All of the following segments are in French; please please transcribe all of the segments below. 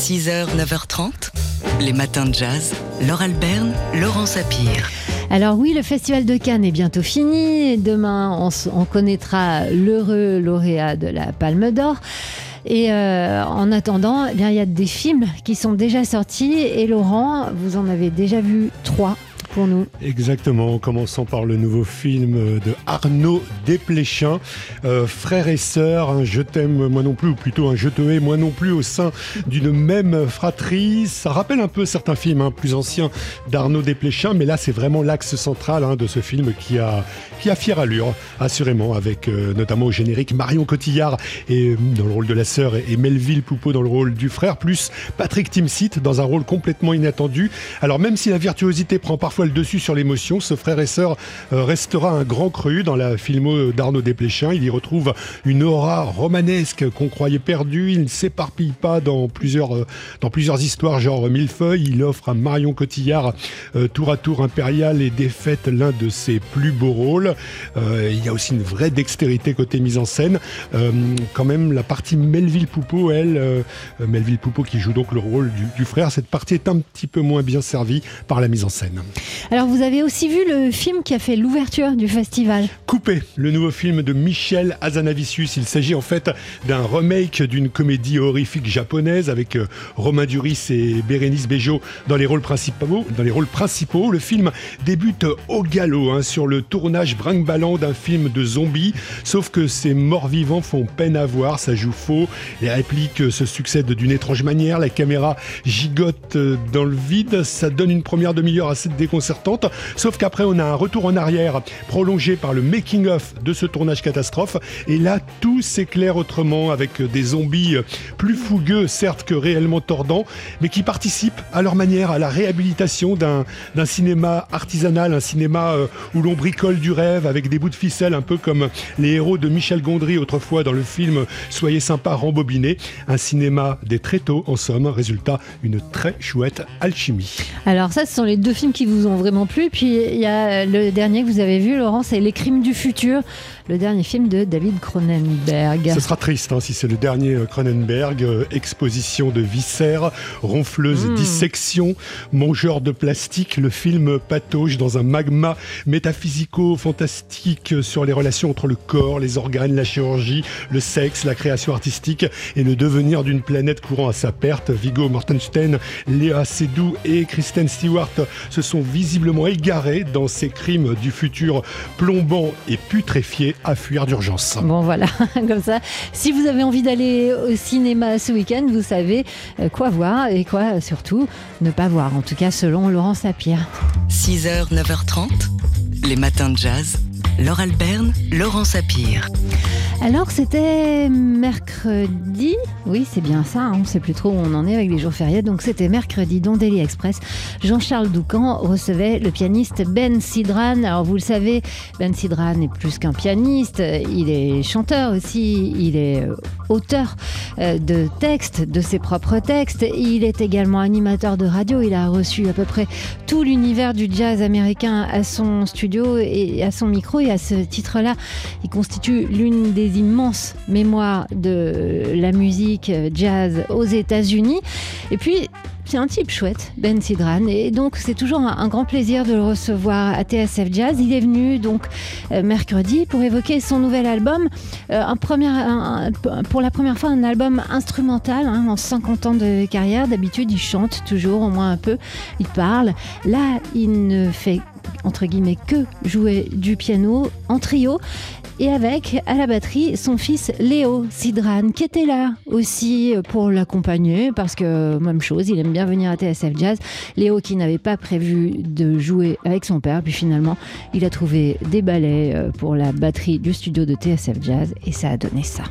6h, 9h30, les matins de jazz. Laure Alberne, Laurent Sapir. Alors oui, le festival de Cannes est bientôt fini. Demain, on, connaîtra l'heureux lauréat de la Palme d'Or. Et euh, en attendant, eh bien, il y a des films qui sont déjà sortis. Et Laurent, vous en avez déjà vu trois pour nous. Exactement, en commençant par le nouveau film de Arnaud Desplechin, euh, Frères et sœurs, un je t'aime moi non plus, ou plutôt un je te hais moi non plus au sein d'une même fratrie. Ça rappelle un peu certains films hein, plus anciens d'Arnaud Desplechin, mais là c'est vraiment l'axe central hein, de ce film qui a, qui a fière allure, assurément, avec euh, notamment au générique Marion Cotillard et, euh, dans le rôle de la sœur et Melville Poupeau dans le rôle du frère, plus Patrick Timsit dans un rôle complètement inattendu. Alors même si la virtuosité prend parfois le dessus sur l'émotion, ce frère et sœur euh, restera un grand cru dans la filmo d'Arnaud Desplechin. Il y retrouve une aura romanesque qu'on croyait perdue. Il ne s'éparpille pas dans plusieurs, euh, dans plusieurs histoires genre millefeuille. Il offre à Marion Cotillard euh, tour à tour impérial et défaite l'un de ses plus beaux rôles. Il y a aussi une vraie dextérité côté mise en scène. Quand même, la partie Melville Poupeau, elle, Melville Poupeau qui joue donc le rôle du frère, cette partie est un petit peu moins bien servie par la mise en scène. Alors vous avez aussi vu le film qui a fait l'ouverture du festival. Coupé, le nouveau film de Michel Hazanavicius. Il s'agit en fait d'un remake d'une comédie horrifique japonaise avec euh, Romain Duris et Bérénice Bejo dans les rôles principaux. Dans le film débute au galop hein, sur le tournage brinque-ballant d'un film de zombies. Sauf que ces morts-vivants font peine à voir, ça joue faux. Les répliques se succèdent d'une étrange manière. La caméra gigote euh, dans le vide. Ça donne une première demi-heure assez Sauf qu'après, on a un retour en arrière prolongé par le making-of de ce tournage catastrophe. Et là, tout s'éclaire autrement avec des zombies plus fougueux, certes, que réellement tordants, mais qui participent à leur manière à la réhabilitation d'un cinéma artisanal, un cinéma euh, où l'on bricole du rêve avec des bouts de ficelle, un peu comme les héros de Michel Gondry autrefois dans le film Soyez sympa, rembobiné. Un cinéma des tréteaux, en somme. Résultat, une très chouette alchimie. Alors ça, ce sont les deux films qui vous ont vraiment plu. Puis il y a le dernier que vous avez vu, Laurent, c'est Les Crimes du futur, le dernier film de David Cronenberg. Ce sera triste hein, si c'est le dernier euh, Cronenberg. euh, exposition de viscères, ronfleuse Mm. dissection, mangeur de plastique. Le film patauge dans un magma métaphysico-fantastique sur les relations entre le corps, les organes, la chirurgie, le sexe, la création artistique et le devenir d'une planète courant à sa perte. Viggo Mortensen, Léa Seydoux et Kristen Stewart se sont visiblement égarés dans ces crimes du futur plombant et putréfié à fuir d'urgence. Bon voilà, comme ça. Si vous avez envie d'aller au cinéma ce week-end, vous savez euh, quoi voir et quoi euh, surtout ne pas voir. En tout cas, selon Laurent Sapir. 6h, 9h30, les matins de jazz. Laure Alberne, Laurent Sapir. Alors c'était mercredi, oui c'est bien ça, hein, on ne sait plus trop où on en est avec les jours fériés, donc c'était mercredi dans Daily Express. Jean-Charles Doucan recevait le pianiste Ben Sidran. Alors vous le savez, Ben Sidran est plus qu'un pianiste, il est chanteur aussi, il est euh, auteur euh, de textes, de ses propres textes, il est également animateur de radio, il a reçu à peu près tout l'univers du jazz américain à son studio et à son micro. Et à ce titre-là, il constitue l'une des immenses mémoires de la musique jazz aux États-Unis. Et puis, c'est un type chouette, Ben Sidran, et donc c'est toujours un, grand plaisir de le recevoir à TSF Jazz. Il est venu donc euh, mercredi pour évoquer son nouvel album, euh, un premier, pour la première fois un album instrumental hein, en 50 ans de carrière. D'habitude, il chante toujours, au moins un peu, il parle. Là, il ne fait entre guillemets que jouer du piano en trio et avec à la batterie son fils Léo Sidran qui était là aussi pour l'accompagner parce que même chose il aime bien venir à TSF Jazz. Léo qui n'avait pas prévu de jouer avec son père puis finalement il a trouvé des ballets euh, pour la batterie du studio de TSF Jazz et ça a donné ça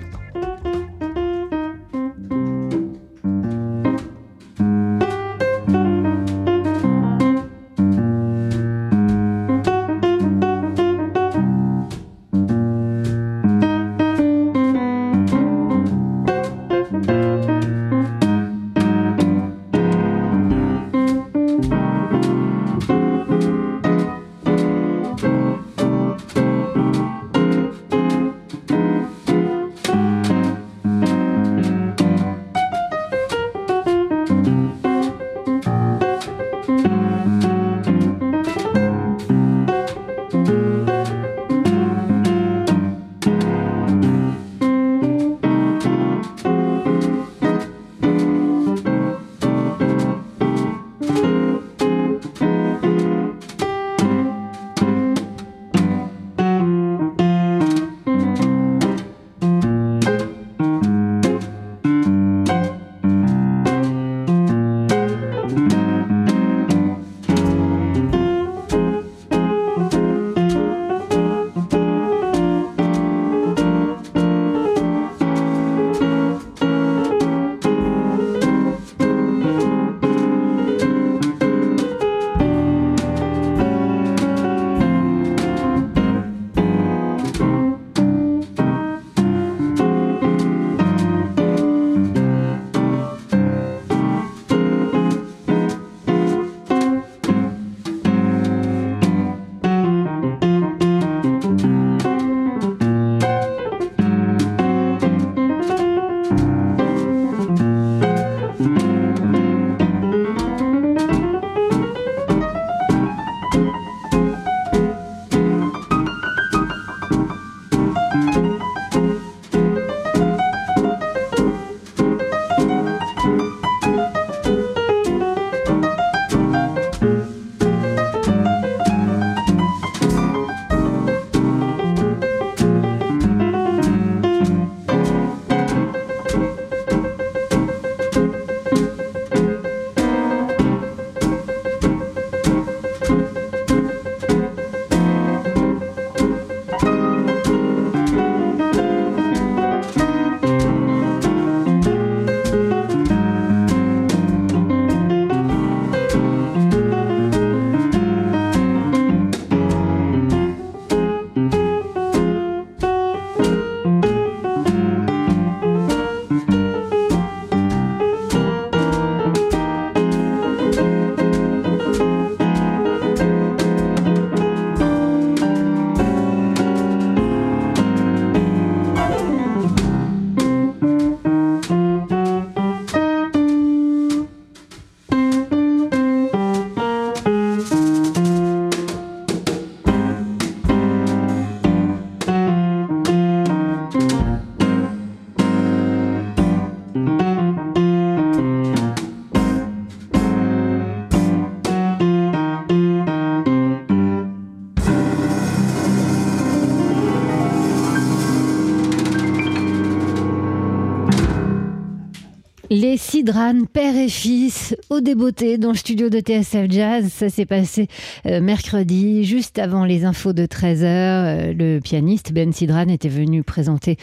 Sidran, père et fils, au débeauté dans le studio de TSF Jazz. Ça s'est passé euh, mercredi, juste avant les infos de 13h. Euh, le pianiste Ben Sidran était venu présenter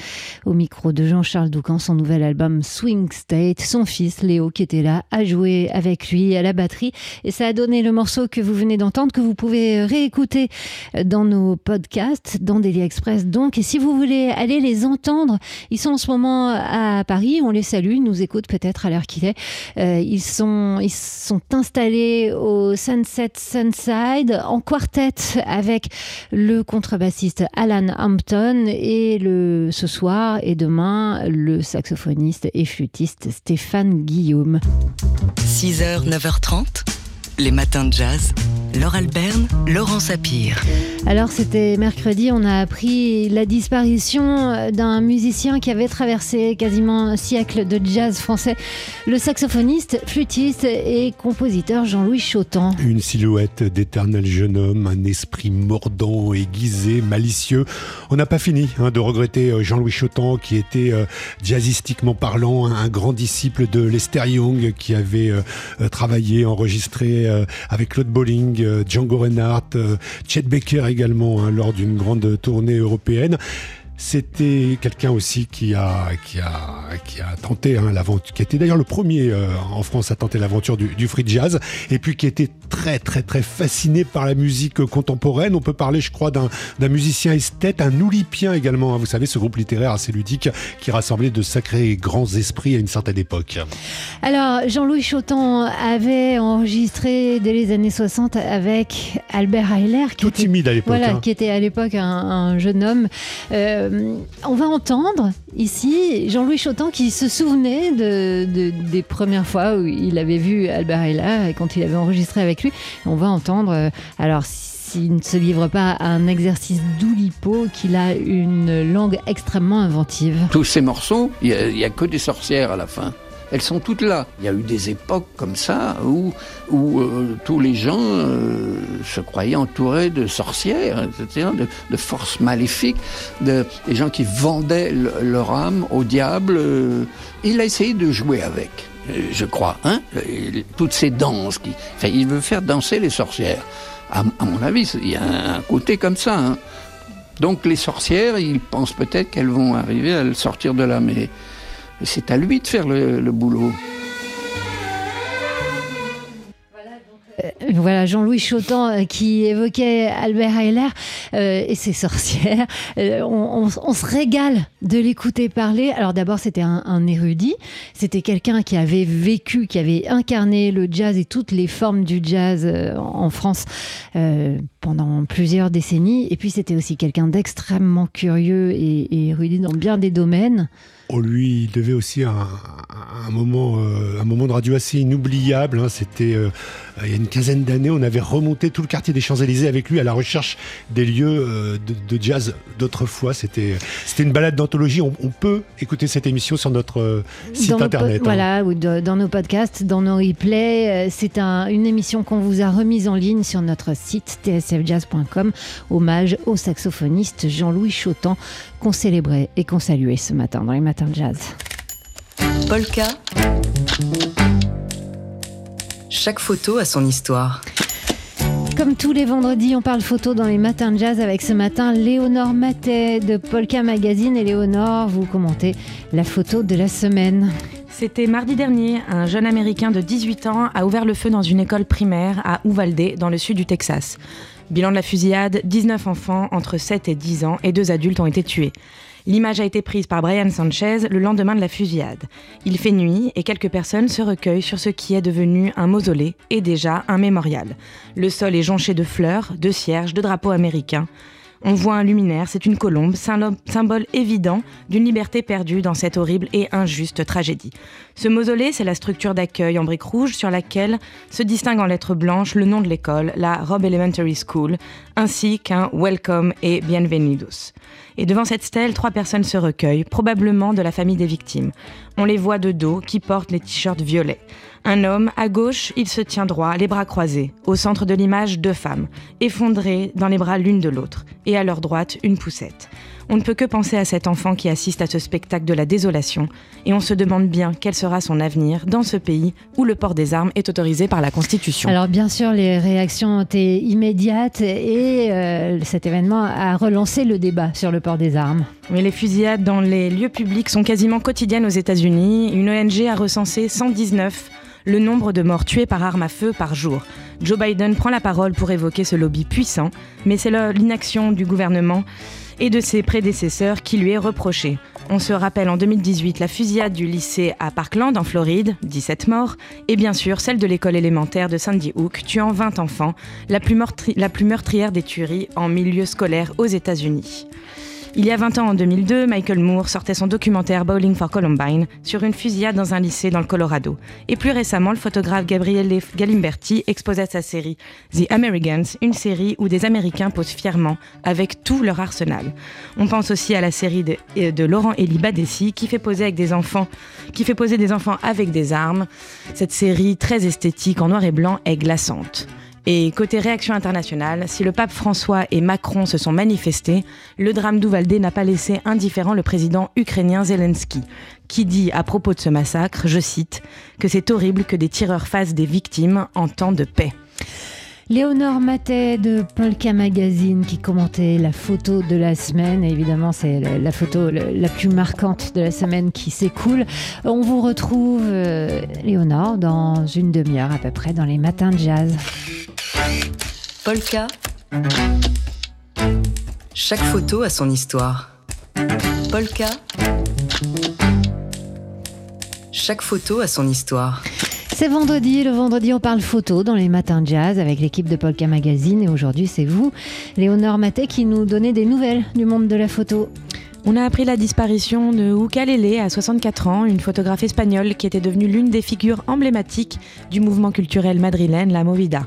au micro de Jean-Charles Doucan son nouvel album Swing State. Son fils Léo, qui était là, a joué avec lui à la batterie. Et ça a donné le morceau que vous venez d'entendre, que vous pouvez réécouter dans nos podcasts, dans Daily Express donc. Et si vous voulez aller les entendre, ils sont en ce moment à Paris. On les salue, ils nous écoutent peut-être à l'heure qu'il est. Euh, ils, sont, ils sont installés au Sunset Sunside en quartet avec le contrebassiste Alan Hampton et le, ce soir et demain le saxophoniste et flûtiste Stéphane Guillaume. 6h, 9h30, les matins de jazz. Laure Alberne, Laurent Sapir. Alors c'était mercredi, on a appris la disparition d'un musicien qui avait traversé quasiment un siècle de jazz français, le saxophoniste, flûtiste et compositeur Jean-Louis Chotan. Une silhouette d'éternel jeune homme, un esprit mordant, aiguisé, malicieux. On n'a pas fini hein, de regretter euh, Jean-Louis Chotan qui était euh, jazzistiquement parlant un grand disciple de Lester Young qui avait euh, travaillé, enregistré avec Claude Bolling euh, Django Reinhardt, euh, Chet Baker également hein, lors d'une grande tournée européenne. C'était quelqu'un aussi qui a, qui a, qui a tenté hein, l'aventure, qui était d'ailleurs le premier euh, en France à tenter l'aventure du, du, free jazz, et puis qui était très très très fasciné par la musique contemporaine. On peut parler, je crois, d'un musicien esthète, un oulipien également. Hein. vous savez, ce groupe littéraire assez ludique qui rassemblait de sacrés grands esprits à une certaine époque. Alors, Jean-Louis Chotan avait enregistré dès les années 60 avec Albert Heiler, qui Tout était, timide à l'époque. Voilà, hein. qui était à l'époque un, un, jeune homme. Euh, euh, on va entendre ici Jean-Louis Chotan qui se souvenait de, des premières fois où il avait vu Albert Ayla et quand il avait enregistré avec lui. On va entendre, euh, alors s'il ne se livre pas à un exercice d'oulipo, qu'il a une langue extrêmement inventive. Tous ces morceaux, il n'y a, que des sorcières à la fin elles sont toutes là. Il y a eu des époques comme ça où, où euh, tous les gens euh, se croyaient entourés de sorcières, etc., de, forces maléfiques, de, des gens qui vendaient leur âme au diable. il a essayé de jouer avec, je crois, hein, toutes ces danses. Qui, il veut faire danser les sorcières. À, à mon avis, il y a un côté comme ça. Hein. Donc les sorcières, ils pensent peut-être qu'elles vont arriver à le sortir de là, mais c'est à lui de faire le, boulot. Euh, voilà Jean-Louis Chotan euh, qui évoquait Albert Heiler euh, et ses sorcières. Euh, on, se régale de l'écouter parler. Alors d'abord c'était un, érudit, c'était quelqu'un qui avait vécu, qui avait incarné le jazz et toutes les formes du jazz euh, en France euh, pendant plusieurs décennies. Et puis c'était aussi quelqu'un d'extrêmement curieux et, érudit dans bien des domaines. On lui devait aussi un, un moment, un moment de radio assez inoubliable. Hein. C'était il y a une quinzaine d'années, on avait remonté tout le quartier des Champs-Élysées avec lui à la recherche des lieux euh, de, de jazz d'autrefois. C'était une balade d'anthologie. On, on, peut écouter cette émission sur notre euh, site dans internet. Hein. Voilà, ou de, dans nos podcasts, dans nos replays. Euh, c'est un, une émission qu'on vous a remise en ligne sur notre site tsfjazz.com. Hommage au saxophoniste Jean-Louis Chotan qu'on célébrait et qu'on saluait ce matin dans les matins de jazz. Polka. Chaque photo a son histoire. Comme tous les vendredis, on parle photo dans les matins de jazz avec ce matin Léonore Matet de Polka Magazine. Et Léonore, vous commentez la photo de la semaine. C'était mardi dernier, un jeune Américain de 18 ans a ouvert le feu dans une école primaire à Uvalde, dans le sud du Texas. Bilan de la fusillade, 19 enfants entre 7 et 10 ans et deux adultes ont été tués. L'image a été prise par Brian Sanchez le lendemain de la fusillade. Il fait nuit et quelques personnes se recueillent sur ce qui est devenu un mausolée et déjà un mémorial. Le sol est jonché de fleurs, de cierges, de drapeaux américains. On voit un luminaire, c'est une colombe, symbole évident d'une liberté perdue dans cette horrible et injuste tragédie. Ce mausolée, c'est la structure d'accueil en briques rouges sur laquelle se distingue en lettres blanches le nom de l'école, la Robb Elementary School, ainsi qu'un Welcome et Bienvenidos. Et devant cette stèle, trois personnes se recueillent, probablement de la famille des victimes. On les voit de dos, qui portent les t-shirts violets. Un homme, à gauche, il se tient droit, les bras croisés. Au centre de l'image, deux femmes, effondrées dans les bras l'une de l'autre. Et à leur droite, une poussette. On ne peut que penser à cet enfant qui assiste à ce spectacle de la désolation, et on se demande bien quel sera son avenir dans ce pays où le port des armes est autorisé par la Constitution. Alors bien sûr, les réactions ont été immédiates et euh, cet événement a relancé le débat sur le port des armes. Mais les fusillades dans les lieux publics sont quasiment quotidiennes aux États-Unis. Une ONG a recensé 119 le nombre de morts tués par arme à feu par jour. Joe Biden prend la parole pour évoquer ce lobby puissant, mais c'est l'inaction du gouvernement et de ses prédécesseurs qui lui est reprochée. On se rappelle en 2018 la fusillade du lycée à Parkland en Floride, 17 morts, et bien sûr celle de l'école élémentaire de Sandy Hook, tuant 20 enfants, la plus, la plus meurtrière des tueries en milieu scolaire aux États-Unis. Il y a 20 ans, en 2002, Michael Moore sortait son documentaire Bowling for Columbine sur une fusillade dans un lycée dans le Colorado. Et plus récemment, le photographe Gabriele Galimberti exposait sa série The Americans, une série où des Américains posent fièrement avec tout leur arsenal. On pense aussi à la série de, Laurent Elie Badessi qui fait poser avec des enfants, qui fait poser des enfants avec des armes. Cette série très esthétique en noir et blanc est glaçante. Et côté réaction internationale, si le pape François et Macron se sont manifestés, le drame d'Uvalde n'a pas laissé indifférent le président ukrainien Zelensky, qui dit à propos de ce massacre, je cite, que c'est horrible que des tireurs fassent des victimes en temps de paix. Léonore Matet de Polka Magazine qui commentait la photo de la semaine. évidemment, c'est la photo la plus marquante de la semaine qui s'écoule. On vous retrouve, euh, Léonore, dans une demi-heure à peu près dans les matins de jazz. Polka. Chaque photo a son histoire. Polka. Chaque photo a son histoire. C'est vendredi, le vendredi on parle photo dans les matins jazz avec l'équipe de Polka Magazine et aujourd'hui c'est vous, Léonore Maté, qui nous donnait des nouvelles du monde de la photo. On a appris la disparition de Ukalele à 64 ans, une photographe espagnole qui était devenue l'une des figures emblématiques du mouvement culturel madrilène, la Movida.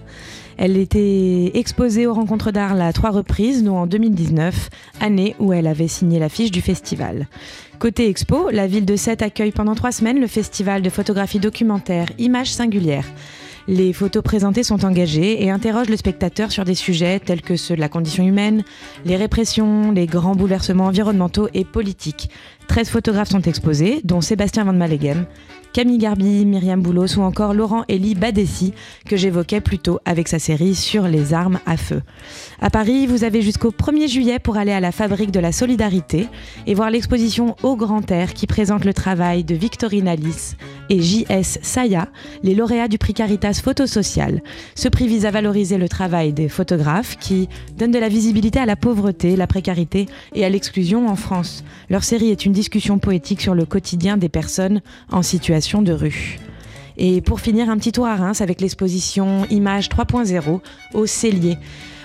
Elle était exposée aux rencontres d'Arles à trois reprises, dont en 2019, année où elle avait signé l'affiche du festival. Côté expo, la ville de Sète accueille pendant trois semaines le festival de photographie documentaire Images singulières. Les photos présentées sont engagées et interrogent le spectateur sur des sujets tels que ceux de la condition humaine, les répressions, les grands bouleversements environnementaux et politiques. 13 photographes sont exposés, dont Sébastien Van Mallegem, Camille Garbi, Myriam Boulos ou encore Laurent Elie Badessi, que j'évoquais plus tôt avec sa série sur les armes à feu. À Paris, vous avez jusqu'au 1er juillet pour aller à la Fabrique de la Solidarité et voir l'exposition Au Grand Air qui présente le travail de Victorine Alice et J.S. Saya, les lauréats du prix Caritas Photo Social. Ce prix vise à valoriser le travail des photographes qui donnent de la visibilité à la pauvreté, la précarité et à l'exclusion en France. Leur série est une discussion poétique sur le quotidien des personnes en situation de rue. Et pour finir, un petit tour à Reims avec l'exposition Images 3.0 au Cellier.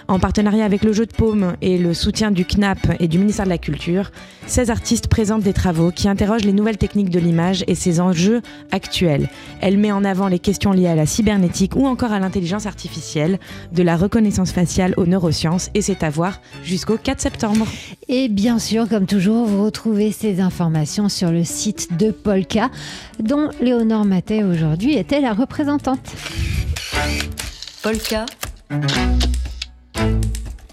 En partenariat avec le jeu de paume et le soutien du CNAP et du ministère de la Culture, 16 artistes présentent des travaux qui interrogent les nouvelles techniques de l'image et ses enjeux actuels. Elle met en avant les questions liées à la cybernétique ou encore à l'intelligence artificielle, de la reconnaissance faciale aux neurosciences et c'est à voir jusqu'au 4 septembre. Et bien sûr, comme toujours, vous retrouvez ces informations sur le site de Polka, dont Léonore Matet aujourd'hui était la représentante. Polka.